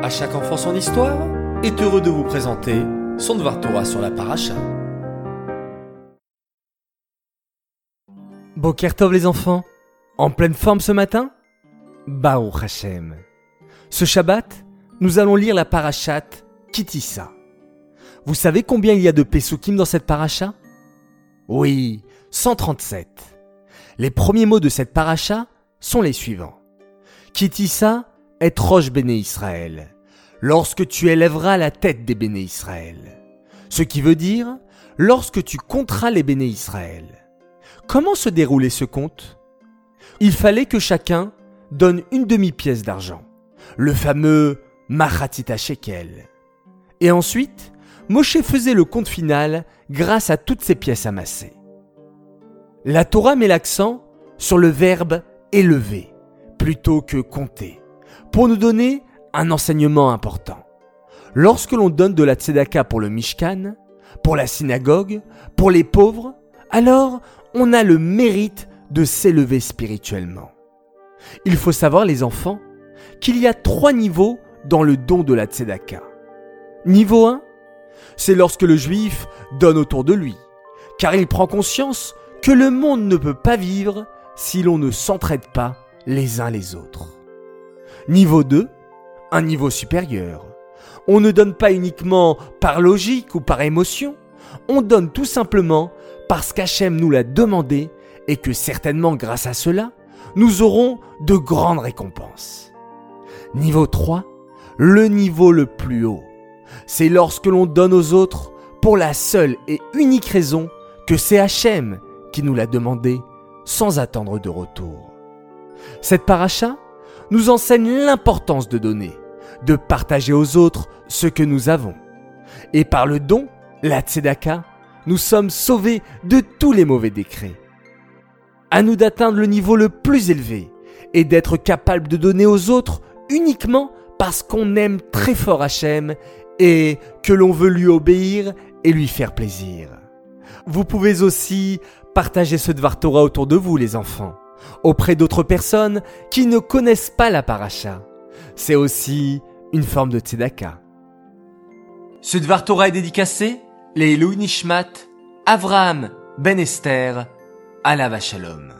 À chaque enfant son histoire est heureux de vous présenter son Dvar Torah sur la paracha. Bokertov les enfants, en pleine forme ce matin? Baruch Hashem. Ce Shabbat, nous allons lire la parachat Kitissa. Vous savez combien il y a de Pesukim dans cette paracha? Oui, 137. Les premiers mots de cette paracha sont les suivants. Kitissa est Roche Béné Israël, lorsque tu élèveras la tête des Béné Israël. Ce qui veut dire lorsque tu compteras les Béné Israël. Comment se déroulait ce compte? Il fallait que chacun donne une demi-pièce d'argent, le fameux Machatita Shekel. Et ensuite, Moshe faisait le compte final grâce à toutes ces pièces amassées. La Torah met l'accent sur le verbe élever plutôt que compter, pour nous donner un enseignement important. Lorsque l'on donne de la tzedaka pour le Mishkan, pour la synagogue, pour les pauvres, alors on a le mérite de s'élever spirituellement. Il faut savoir, les enfants, qu'il y a trois niveaux dans le don de la tzedaka. Niveau 1, c'est lorsque le juif donne autour de lui, car il prend conscience que le monde ne peut pas vivre si l'on ne s'entraide pas les uns les autres. Niveau 2, un niveau supérieur. On ne donne pas uniquement par logique ou par émotion, on donne tout simplement parce qu'Hachem nous l'a demandé et que certainement grâce à cela, nous aurons de grandes récompenses. Niveau 3, le niveau le plus haut. C'est lorsque l'on donne aux autres pour la seule et unique raison que c'est Hachem qui nous l'a demandé sans attendre de retour. Cette paracha nous enseigne l'importance de donner, de partager aux autres ce que nous avons. Et par le don, la tzedaka, nous sommes sauvés de tous les mauvais décrets. À nous d'atteindre le niveau le plus élevé et d'être capable de donner aux autres uniquement parce qu'on aime très fort Hachem et que l'on veut lui obéir et lui faire plaisir. Vous pouvez aussi partager ce Dvar Torah autour de vous, les enfants, auprès d'autres personnes qui ne connaissent pas la paracha. C'est aussi une forme de tzedaka. Ce Dvar Torah est dédicacé les Nishmat, Avraham Ben Esther, Alava Shalom.